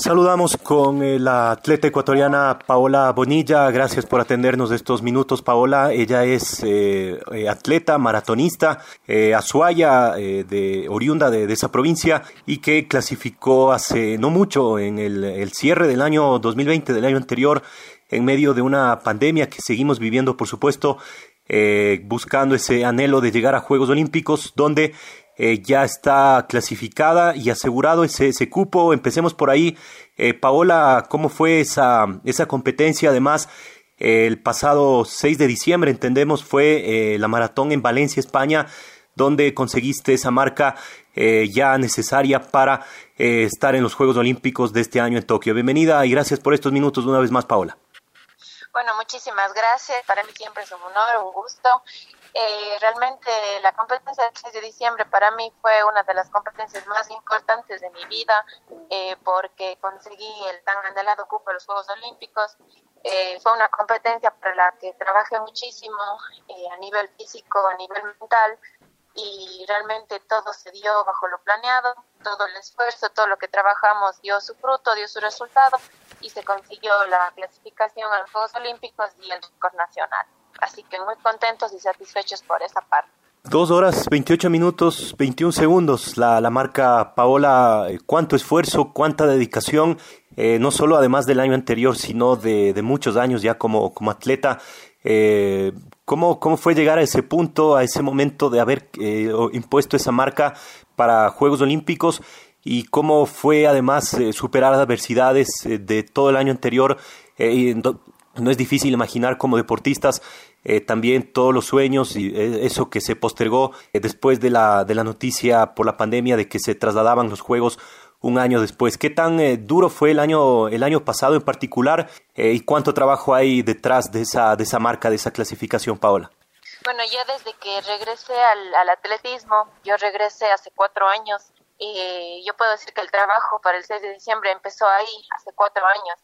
Saludamos con eh, la atleta ecuatoriana Paola Bonilla. Gracias por atendernos estos minutos, Paola. Ella es eh, eh, atleta, maratonista, azuaya, de, oriunda de, esa provincia y que clasificó hace no mucho en el cierre del año 2020, del año anterior, en medio de una pandemia que seguimos viviendo, por supuesto, buscando ese anhelo de llegar a Juegos Olímpicos, donde eh, ya está clasificada y asegurado ese, cupo. Empecemos por ahí. Eh, Paola, ¿cómo fue esa, competencia? Además, el pasado 6 de diciembre, entendemos, fue eh, la maratón en Valencia, España, donde conseguiste esa marca ya necesaria para estar en los Juegos Olímpicos de este año en Tokio. Bienvenida y gracias por estos minutos una vez más, Paola. Bueno, muchísimas gracias. Para mí siempre es un honor, un gusto. Eh, realmente la competencia del 6 de diciembre para mí fue una de las competencias más importantes de mi vida eh, porque conseguí el tan anhelado cupo de los Juegos Olímpicos. Eh, fue una competencia para la que trabajé muchísimo a nivel físico, a nivel mental y realmente todo se dio bajo lo planeado, todo el esfuerzo, todo lo que trabajamos dio su fruto, dio su resultado y se consiguió la clasificación a los Juegos Olímpicos y el récord nacional. Así que muy contentos y satisfechos por esa parte. Dos horas, 28 minutos, 21 segundos. La, la marca Paola, eh, cuánto esfuerzo, cuánta dedicación, eh, no solo además del año anterior, sino de, de muchos años ya como, como atleta. Eh, ¿cómo, ¿Cómo fue llegar a ese punto, a ese momento de haber eh, impuesto esa marca para Juegos Olímpicos? ¿Y cómo fue además superar adversidades de todo el año anterior? no es difícil imaginar como deportistas eh, también todos los sueños y eh, eso que se postergó eh, después de la, de la noticia por la pandemia de que se trasladaban los Juegos un año después. ¿Qué tan duro fue el año, el año pasado en particular y cuánto trabajo hay detrás de esa, de esa marca, de esa clasificación, Paola? Bueno, yo desde que regresé al, al atletismo, yo regresé hace cuatro años, y yo puedo decir que el trabajo para el 6 de diciembre empezó ahí, hace cuatro años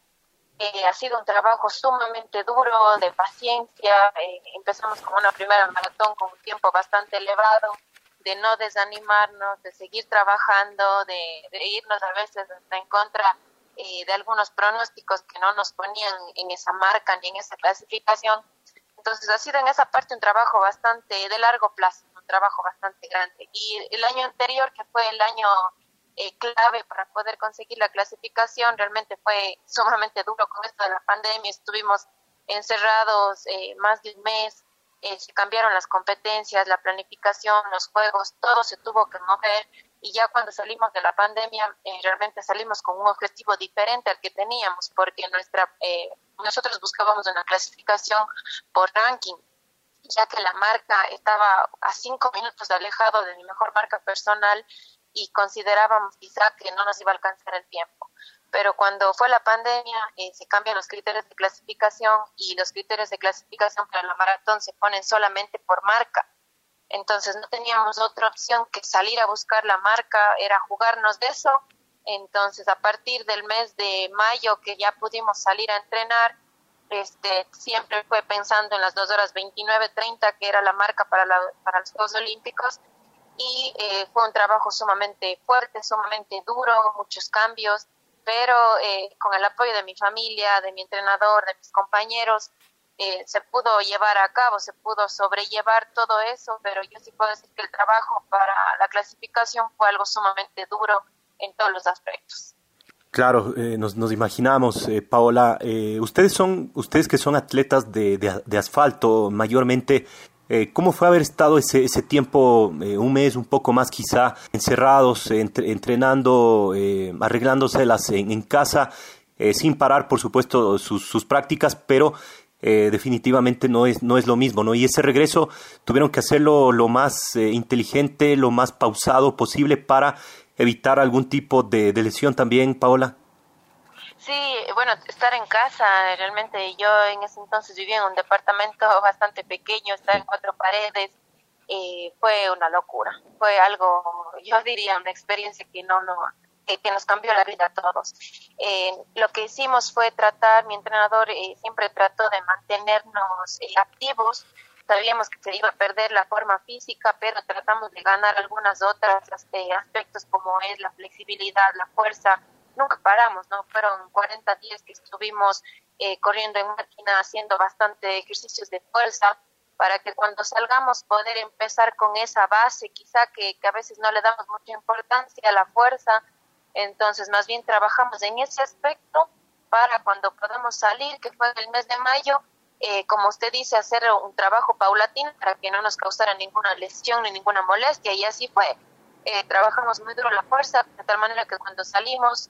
eh, ha sido un trabajo sumamente duro, de paciencia. Eh, empezamos con una primera maratón con un tiempo bastante elevado, de no desanimarnos, de seguir trabajando, de, irnos a veces hasta en contra eh, de algunos pronósticos que no nos ponían en esa marca ni en esa clasificación. Entonces ha sido en esa parte un trabajo bastante de largo plazo, un trabajo bastante grande. Y el año anterior, que fue el año eh, clave para poder conseguir la clasificación. Realmente fue sumamente duro con esto de la pandemia. Estuvimos encerrados eh, más de un mes. Eh, se cambiaron las competencias, la planificación, los juegos, todo se tuvo que mover y ya cuando salimos de la pandemia realmente salimos con un objetivo diferente al que teníamos porque nuestra nosotros buscábamos una clasificación por ranking ya que la marca estaba a cinco minutos alejado de mi mejor marca personal y considerábamos quizá que no nos iba a alcanzar el tiempo. Pero cuando fue la pandemia, eh, se cambian los criterios de clasificación y los criterios de clasificación para la maratón se ponen solamente por marca. Entonces no teníamos otra opción que salir a buscar la marca, era jugarnos de eso. Entonces a partir del mes de mayo que ya pudimos salir a entrenar, este, siempre fue pensando en las 2 horas 29.30, que era la marca para, la, para los Juegos Olímpicos, y eh, fue un trabajo sumamente fuerte, sumamente duro, muchos cambios, pero eh, con el apoyo de mi familia, de mi entrenador, de mis compañeros, eh, se pudo llevar a cabo, se pudo sobrellevar todo eso, pero yo sí puedo decir que el trabajo para la clasificación fue algo sumamente duro en todos los aspectos. Claro, nos, nos, imaginamos, Paola, ustedes son, ustedes que son atletas de, de asfalto mayormente, Eh, ¿Cómo fue haber estado ese, ese tiempo, eh, un mes, un poco más quizá, encerrados, entrenando, eh, arreglándoselas en, en casa, sin parar, por supuesto, sus, sus prácticas, pero definitivamente no es, no es lo mismo, ¿no? Y ese regreso tuvieron que hacerlo lo más inteligente, lo más pausado posible para evitar algún tipo de, de lesión también, Paola. Sí, bueno, estar en casa, realmente yo en ese entonces vivía en un departamento bastante pequeño, estar en cuatro paredes, eh, fue una locura, fue algo, yo diría, una experiencia que no, no que, nos cambió la vida a todos. Eh, lo que hicimos fue tratar, mi entrenador eh, siempre trató de mantenernos activos, sabíamos que se iba a perder la forma física, pero tratamos de ganar algunas otras aspectos como es la flexibilidad, la fuerza, nunca paramos, ¿no? Fueron 40 días que estuvimos eh, corriendo en máquina, haciendo bastante ejercicios de fuerza, para que cuando salgamos poder empezar con esa base, quizá que, a veces no le damos mucha importancia a la fuerza, entonces más bien trabajamos en ese aspecto para cuando podamos salir, que fue en el mes de mayo, eh, como usted dice, hacer un trabajo paulatino para que no nos causara ninguna lesión ni ninguna molestia, y así fue. Eh, trabajamos muy duro la fuerza, de tal manera que cuando salimos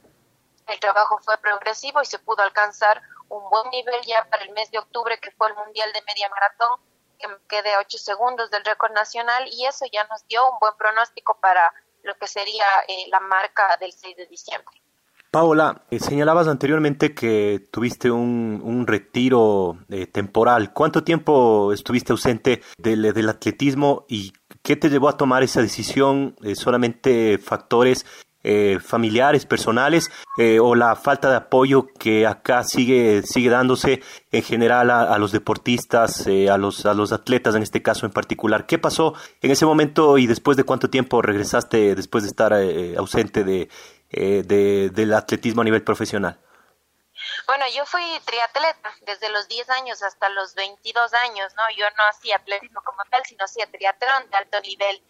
el trabajo fue progresivo y se pudo alcanzar un buen nivel ya para el mes de octubre, que fue el Mundial de Media Maratón, que quedé a 8 segundos del récord nacional y eso ya nos dio un buen pronóstico para lo que sería eh, la marca del 6 de diciembre. Paola, eh, señalabas anteriormente que tuviste un, un retiro eh, temporal. ¿Cuánto tiempo estuviste ausente del, del, atletismo y qué te llevó a tomar esa decisión? ¿Solamente factores eh, familiares, personales, eh, o la falta de apoyo que acá sigue, sigue dándose en general a, los deportistas, eh, a, los, a los atletas en este caso en particular. ¿Qué pasó en ese momento y después de cuánto tiempo regresaste después de estar ausente de, del atletismo a nivel profesional? Bueno, yo fui triatleta desde los 10 años hasta los 22 años, ¿no? Yo no hacía atletismo como tal, sino hacía triatlón de alto nivel.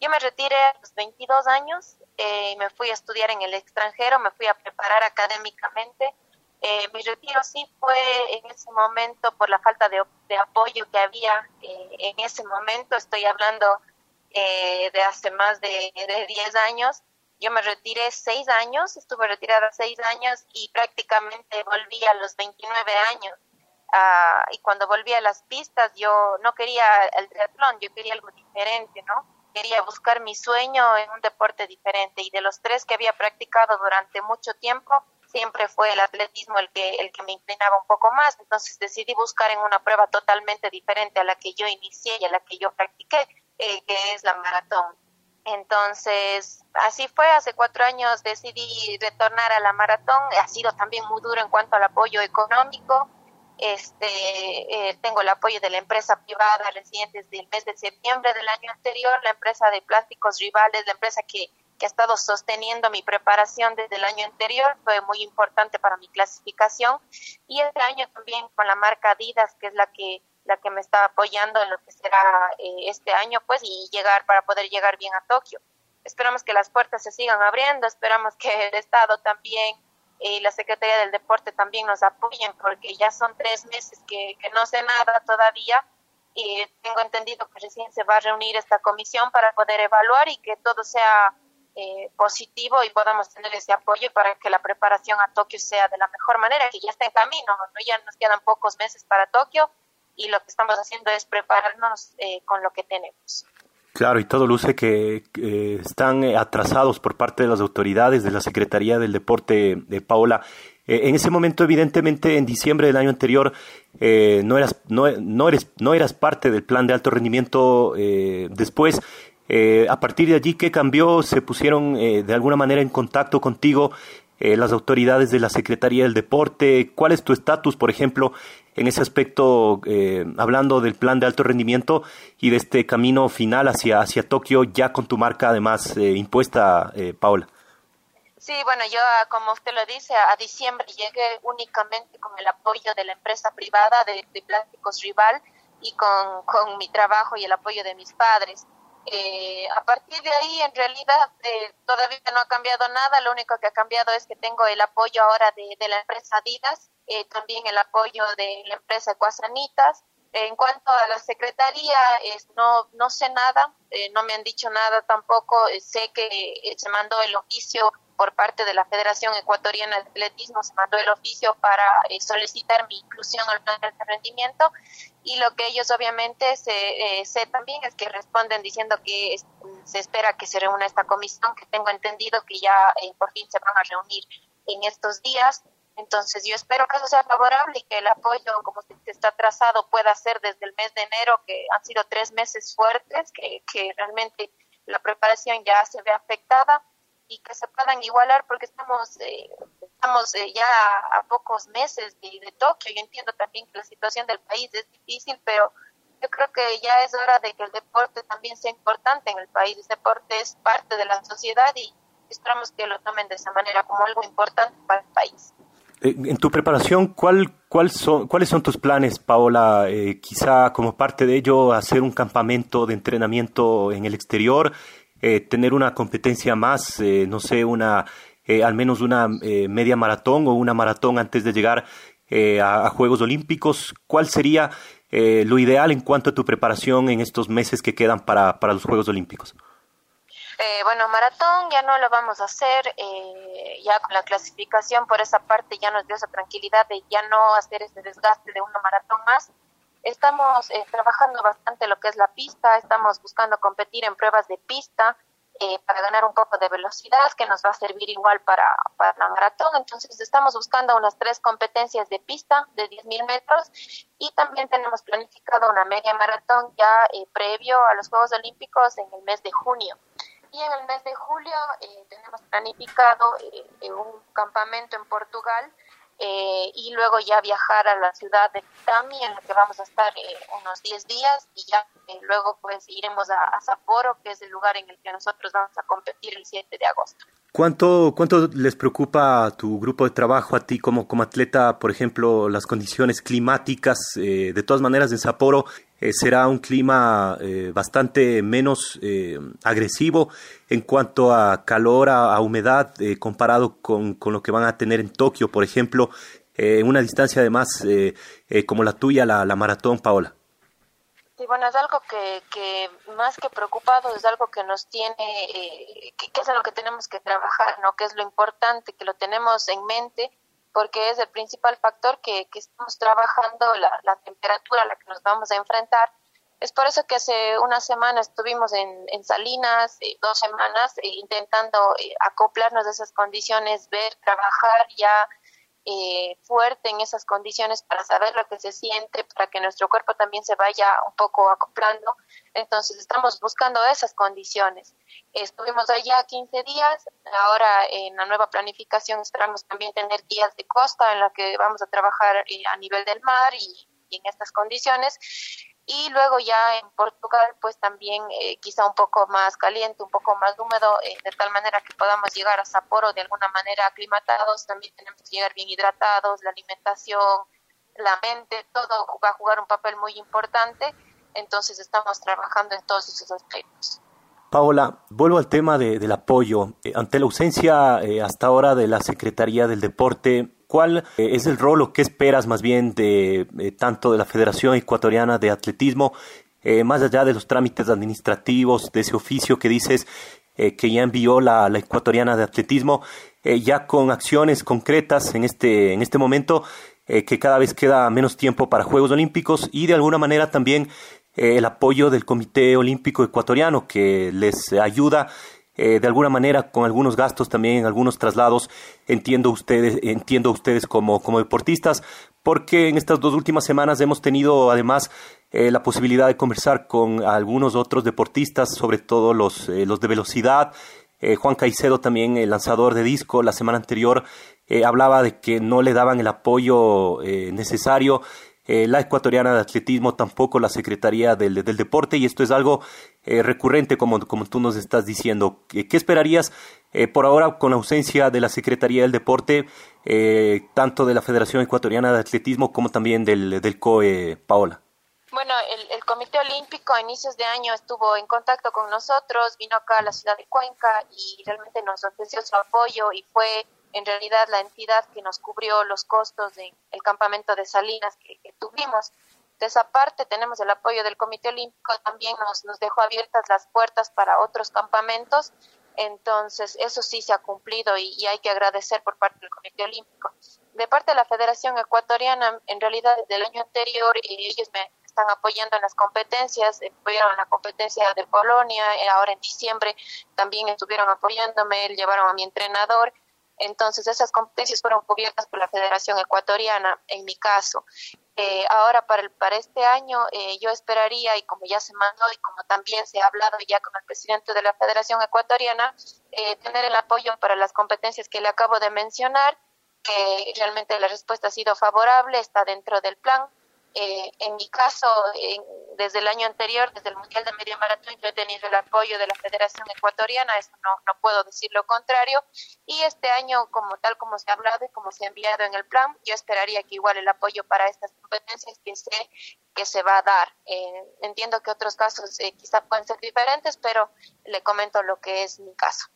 Yo me retiré a los 22 años eh, me fui a estudiar en el extranjero, me fui a preparar académicamente. Eh, mi retiro sí fue en ese momento por la falta de, apoyo que había eh, en ese momento, estoy hablando eh, de hace más de, de 10 años. Yo me retiré seis años, estuve retirada seis años y prácticamente volví a los 29 años. Ah, y cuando volví a las pistas, yo no quería el triatlón, yo quería algo diferente, ¿no? Quería buscar mi sueño en un deporte diferente y de los tres que había practicado durante mucho tiempo, siempre fue el atletismo el que, el que me inclinaba un poco más. Entonces decidí buscar en una prueba totalmente diferente a la que yo inicié y a la que yo practiqué, eh, que es la maratón. Entonces, así fue, hace cuatro años decidí retornar a la maratón, ha sido también muy duro en cuanto al apoyo económico, este, eh, tengo el apoyo de la empresa privada recién desde el mes de septiembre del año anterior, la empresa de plásticos rivales, la empresa que, que ha estado sosteniendo mi preparación desde el año anterior, fue muy importante para mi clasificación. Y este año también con la marca Adidas, que es la que la que me está apoyando en lo que será eh, este año, pues, y llegar para poder llegar bien a Tokio. Esperamos que las puertas se sigan abriendo, esperamos que el Estado también y la Secretaría del Deporte también nos apoyen porque ya son tres meses que, no sé nada todavía y tengo entendido que recién se va a reunir esta comisión para poder evaluar y que todo sea eh, positivo y podamos tener ese apoyo para que la preparación a Tokio sea de la mejor manera, que ya está en camino, ¿no? ya nos quedan pocos meses para Tokio y lo que estamos haciendo es prepararnos eh, con lo que tenemos. Claro, y todo luce que están eh, atrasados por parte de las autoridades de la Secretaría del Deporte de Paola. Eh, en ese momento, evidentemente, en diciembre del año anterior, eh, no, eras, no, no, eres, no eras parte del plan de alto rendimiento. después, a partir de allí, ¿qué cambió? ¿Se pusieron de alguna manera en contacto contigo las autoridades de la Secretaría del Deporte? ¿Cuál es tu estatus, por ejemplo, en ese aspecto, eh, hablando del plan de alto rendimiento y de este camino final hacia, hacia Tokio, ya con tu marca además eh, impuesta, eh, Paola? Sí, bueno, yo, ah, como usted lo dice, a diciembre llegué únicamente con el apoyo de la empresa privada de, Plásticos Rival y con, con, mi trabajo y el apoyo de mis padres. Eh, a partir de ahí, en realidad, todavía no ha cambiado nada. Lo único que ha cambiado es que tengo el apoyo ahora de, de la empresa Adidas eh, también el apoyo de la empresa Ecuasanitas En cuanto a la secretaría, no, no sé nada, eh, no me han dicho nada tampoco. Eh, sé que eh, se mandó el oficio por parte de la Federación Ecuatoriana de Atletismo, se mandó el oficio para solicitar mi inclusión al plan de rendimiento. Y lo que ellos obviamente se, sé también es que responden diciendo que se espera que se reúna esta comisión, que tengo entendido que ya por fin se van a reunir en estos días. Entonces yo espero que eso sea favorable y que el apoyo, como se está trazado, pueda ser desde el mes de enero, que han sido tres meses fuertes, que, que realmente la preparación ya se ve afectada y que se puedan igualar porque estamos eh, estamos eh, ya a, pocos meses de, Tokio. Yo entiendo también que la situación del país es difícil, pero yo creo que ya es hora de que el deporte también sea importante en el país. El deporte es parte de la sociedad y esperamos que lo tomen de esa manera como algo importante para el país. Eh, en tu preparación, ¿cuál, cuál son, ¿cuáles son tus planes, Paola? Eh, quizá como parte de ello, hacer un campamento de entrenamiento en el exterior, eh, tener una competencia más, no sé, una al menos una media maratón o una maratón antes de llegar a, a, Juegos Olímpicos. ¿Cuál sería lo ideal en cuanto a tu preparación en estos meses que quedan para, para los Juegos Olímpicos? Eh, bueno, maratón ya no lo vamos a hacer, eh, ya con la clasificación por esa parte ya nos dio esa tranquilidad de ya no hacer ese desgaste de una maratón más. Estamos eh, trabajando bastante lo que es la pista, estamos buscando competir en pruebas de pista para ganar un poco de velocidad que nos va a servir igual para, para la maratón. Entonces estamos buscando unas tres competencias de pista de 10.000 metros y también tenemos planificado una media maratón ya previo a los Juegos Olímpicos en el mes de junio. Y en el mes de julio eh, tenemos planificado eh, un campamento en Portugal eh, y luego ya viajar a la ciudad de Tami en la que vamos a estar unos 10 días y ya luego pues iremos a, a Sapporo, que es el lugar en el que nosotros vamos a competir el 7 de agosto. ¿Cuánto, ¿Cuánto les preocupa a tu grupo de trabajo, a ti como, como atleta, por ejemplo, las condiciones climáticas? Eh, de todas maneras, en Sapporo eh, será un clima eh, bastante menos agresivo en cuanto a calor, a, humedad, comparado con, con, lo que van a tener en Tokio, por ejemplo, en una distancia además como la tuya, la, la maratón, Paola. Sí, bueno, es algo que, que más que preocupado es algo que nos tiene, eh, que, es algo que tenemos que trabajar, ¿no? Que es lo importante, que lo tenemos en mente, porque es el principal factor que, estamos trabajando, la, la, temperatura a la que nos vamos a enfrentar. Es por eso que hace una semana estuvimos en, en Salinas, eh, dos semanas, eh, intentando acoplarnos a esas condiciones, ver, trabajar ya eh, fuerte en esas condiciones para saber lo que se siente, para que nuestro cuerpo también se vaya un poco acoplando. Entonces estamos buscando esas condiciones. Estuvimos allá 15 días, ahora en la nueva planificación esperamos también tener días de costa en la que vamos a trabajar eh, a nivel del mar y en estas condiciones y luego ya en Portugal pues también eh, quizá un poco más caliente, un poco más húmedo, eh, de tal manera que podamos llegar a Sapporo de alguna manera aclimatados, también tenemos que llegar bien hidratados, la alimentación, la mente, todo va a jugar un papel muy importante, entonces estamos trabajando en todos esos aspectos. Paola, vuelvo al tema de, del apoyo. Eh, ante la ausencia hasta ahora de la Secretaría del Deporte, ¿Cuál eh, es el rol o qué esperas más bien de eh, tanto de la Federación Ecuatoriana de Atletismo, eh, más allá de los trámites administrativos, de ese oficio que dices que ya envió la, Ecuatoriana de Atletismo, ya con acciones concretas en este, en este momento, que cada vez queda menos tiempo para Juegos Olímpicos y de alguna manera también el apoyo del Comité Olímpico Ecuatoriano que les ayuda eh, de alguna manera con algunos gastos también, algunos traslados, entiendo ustedes, entiendo ustedes como, como deportistas, porque en estas dos últimas semanas hemos tenido además eh, la posibilidad de conversar con algunos otros deportistas, sobre todo los, eh, los de velocidad. Juan Caicedo también, el lanzador de disco, la semana anterior hablaba de que no le daban el apoyo necesario eh, la ecuatoriana de atletismo, tampoco la Secretaría del, del Deporte, y esto es algo eh, recurrente, como, como tú nos estás diciendo. ¿Qué, esperarías eh, por ahora con la ausencia de la Secretaría del Deporte, tanto de la Federación Ecuatoriana de Atletismo como también del, del COE, Paola? Bueno, el, Comité Olímpico a inicios de año estuvo en contacto con nosotros, vino acá a la ciudad de Cuenca y realmente nos ofreció su apoyo y fue en realidad la entidad que nos cubrió los costos del campamento de Salinas que, tuvimos. De esa parte tenemos el apoyo del Comité Olímpico, también nos, nos dejó abiertas las puertas para otros campamentos, entonces eso sí se ha cumplido y, hay que agradecer por parte del Comité Olímpico. De parte de la Federación Ecuatoriana, en realidad desde el año anterior ellos me están apoyando en las competencias, apoyaron en la competencia de Polonia, ahora en diciembre también estuvieron apoyándome, llevaron a mi entrenador entonces, esas competencias fueron cubiertas por la Federación Ecuatoriana, en mi caso. Eh, ahora, para, el, para este año, eh, yo esperaría, y como ya se mandó y como también se ha hablado ya con el presidente de la Federación Ecuatoriana, eh, tener el apoyo para las competencias que le acabo de mencionar, que realmente la respuesta ha sido favorable, está dentro del plan. Eh, en mi caso, desde el año anterior, desde el Mundial de Medio Maratón, yo he tenido el apoyo de la Federación Ecuatoriana, eso no, no puedo decir lo contrario. Y este año, como tal como se ha hablado y como se ha enviado en el plan, yo esperaría que igual el apoyo para estas competencias que sé que se va a dar. Eh, entiendo que otros casos eh, quizá pueden ser diferentes, pero le comento lo que es mi caso.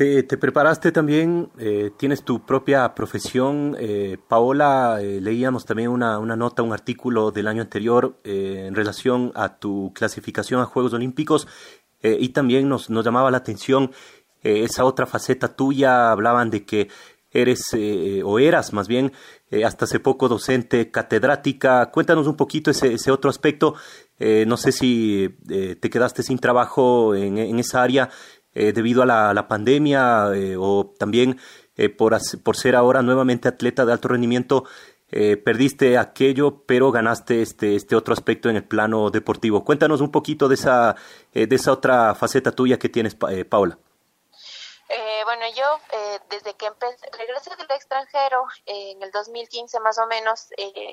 Te, preparaste también, eh, tienes tu propia profesión. Eh, Paola, eh, leíamos también una, una, nota, un artículo del año anterior en relación a tu clasificación a Juegos Olímpicos y también nos, nos, llamaba la atención esa otra faceta tuya. Hablaban de que eres o eras más bien hasta hace poco docente catedrática. Cuéntanos un poquito ese, ese otro aspecto. no sé si te quedaste sin trabajo en, en esa área eh, debido a la, pandemia eh, o también eh, por, por ser ahora nuevamente atleta de alto rendimiento, perdiste aquello, pero ganaste este, este otro aspecto en el plano deportivo. Cuéntanos un poquito de esa, de esa otra faceta tuya que tienes, Paula. Bueno, yo desde que regresé del extranjero en el 2015 más o menos,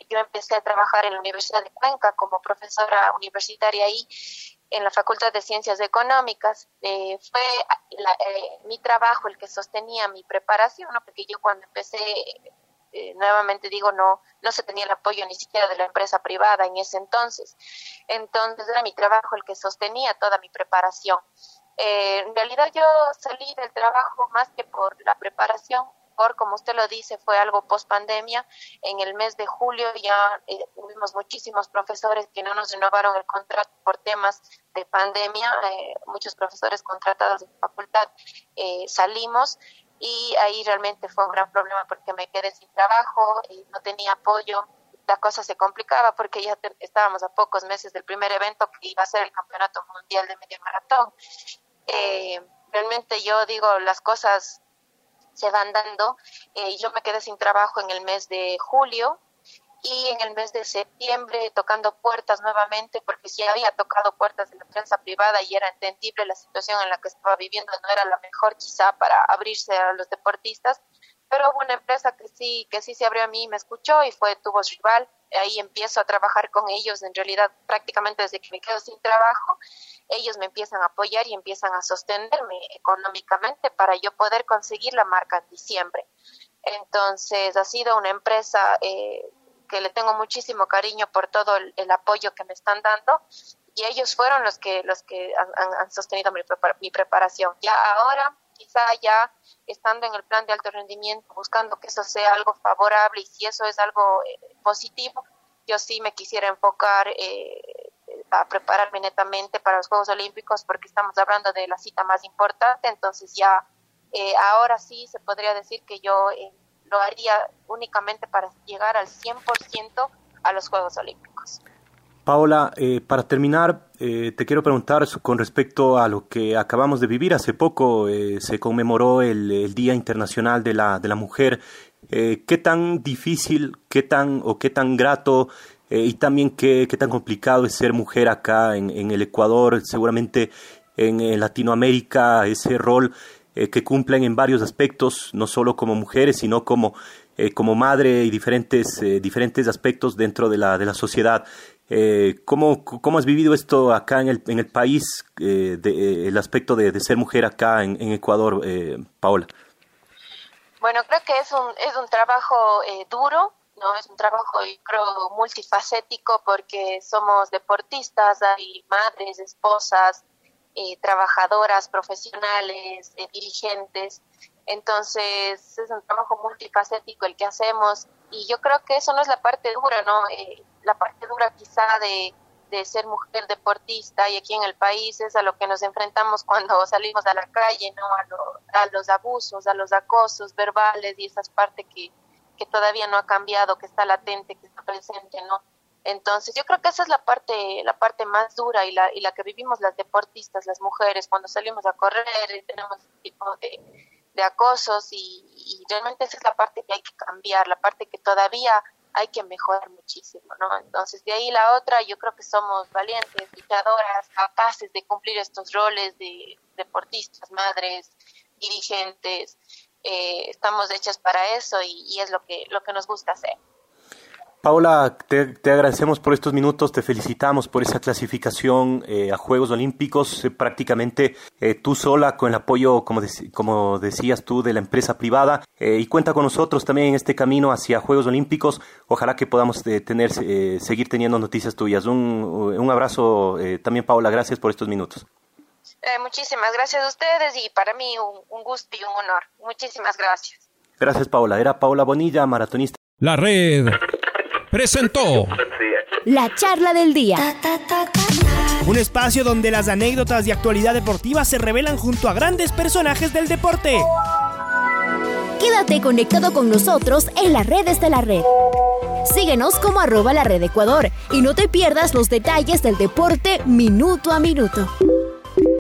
yo empecé a trabajar en la Universidad de Cuenca como profesora universitaria ahí en la Facultad de Ciencias Económicas. Eh, fue eh, mi trabajo el que sostenía mi preparación, porque yo cuando empecé, eh, nuevamente digo, no, no se tenía el apoyo ni siquiera de la empresa privada en ese entonces. Entonces era mi trabajo el que sostenía toda mi preparación. En realidad yo salí del trabajo más que por la preparación, como usted lo dice, fue algo post pandemia. En el mes de julio ya eh, tuvimos muchísimos profesores que no nos renovaron el contrato por temas de pandemia. Eh, muchos profesores contratados de facultad eh, salimos y ahí realmente fue un gran problema porque me quedé sin trabajo, y no tenía apoyo. La cosa se complicaba porque ya estábamos a pocos meses del primer evento que iba a ser el Campeonato Mundial de Medio Maratón. Realmente yo digo, las cosas se van dando. Eh, yo me quedé sin trabajo en el mes de julio y en el mes de septiembre tocando puertas nuevamente, porque si había tocado puertas de la prensa privada y era entendible la situación en la que estaba viviendo, no era la mejor quizá para abrirse a los deportistas, pero hubo una empresa que sí, que sí se abrió a mí me escuchó y fue Tubos Rival. Ahí empiezo a trabajar con ellos, en realidad prácticamente desde que me quedo sin trabajo, ellos me empiezan a apoyar y empiezan a sostenerme económicamente para yo poder conseguir la marca en diciembre. Entonces ha sido una empresa eh, que le tengo muchísimo cariño por todo el, apoyo que me están dando y ellos fueron los que los que han, sostenido mi, mi preparación. Ya ahora quizá ya estando en el plan de alto rendimiento, buscando que eso sea algo favorable y si eso es algo eh, positivo, yo sí me quisiera enfocar eh, a prepararme netamente para los Juegos Olímpicos porque estamos hablando de la cita más importante, entonces ya eh, ahora sí se podría decir que yo lo haría únicamente para llegar al 100% a los Juegos Olímpicos. Paola, eh, para terminar, eh, te quiero preguntar con respecto a lo que acabamos de vivir. Hace poco eh, se conmemoró el, Día Internacional de la, de la Mujer. ¿Qué tan difícil, qué tan o qué tan grato y también qué, qué, tan complicado es ser mujer acá en, en el Ecuador, seguramente en, Latinoamérica, ese rol que cumplen en varios aspectos, no solo como mujeres, sino como, como madre y diferentes, diferentes aspectos dentro de la, de la sociedad. Eh, ¿cómo, ¿Cómo has vivido esto acá en el, en el país, eh, de, el aspecto de, de, ser mujer acá en, en Ecuador, eh, Paola? Bueno, creo que es un, es un trabajo eh, duro, no es un trabajo creo multifacético porque somos deportistas, hay madres, esposas, eh, trabajadoras, profesionales, dirigentes, Entonces es un trabajo multifacético el que hacemos y yo creo que eso no es la parte dura, ¿no? Eh, la parte dura quizá de, de ser mujer deportista y aquí en el país es a lo que nos enfrentamos cuando salimos a la calle, ¿no? A, a los abusos, a los acosos verbales y esas partes que, que todavía no ha cambiado, que está latente, que está presente, ¿no? Entonces, yo creo que esa es la parte, la parte más dura y la, y la que vivimos las deportistas, las mujeres, cuando salimos a correr y tenemos este tipo de, de acosos y, y, realmente esa es la parte que hay que cambiar, la parte que todavía hay que mejorar muchísimo, ¿no? Entonces, de ahí la otra, yo creo que somos valientes, luchadoras, capaces de cumplir estos roles de deportistas, madres, dirigentes, eh, estamos hechas para eso y, es lo que, lo que nos gusta hacer. Paula, te, te, agradecemos por estos minutos, te felicitamos por esa clasificación eh, a Juegos Olímpicos, eh, prácticamente eh, tú sola con el apoyo, como, como decías tú, de la empresa privada y cuenta con nosotros también en este camino hacia Juegos Olímpicos. Ojalá que podamos tener, seguir teniendo noticias tuyas. Un, un abrazo también, Paula, gracias por estos minutos. Muchísimas gracias a ustedes y para mí un, un gusto y un honor. Muchísimas gracias. Gracias, Paula. Era Paula Bonilla, maratonista. La red presentó la charla del día. Un espacio donde las anécdotas de actualidad deportiva se revelan junto a grandes personajes del deporte. Quédate conectado con nosotros en las redes de la red. Síguenos como arroba la red Ecuador y no te pierdas los detalles del deporte minuto a minuto.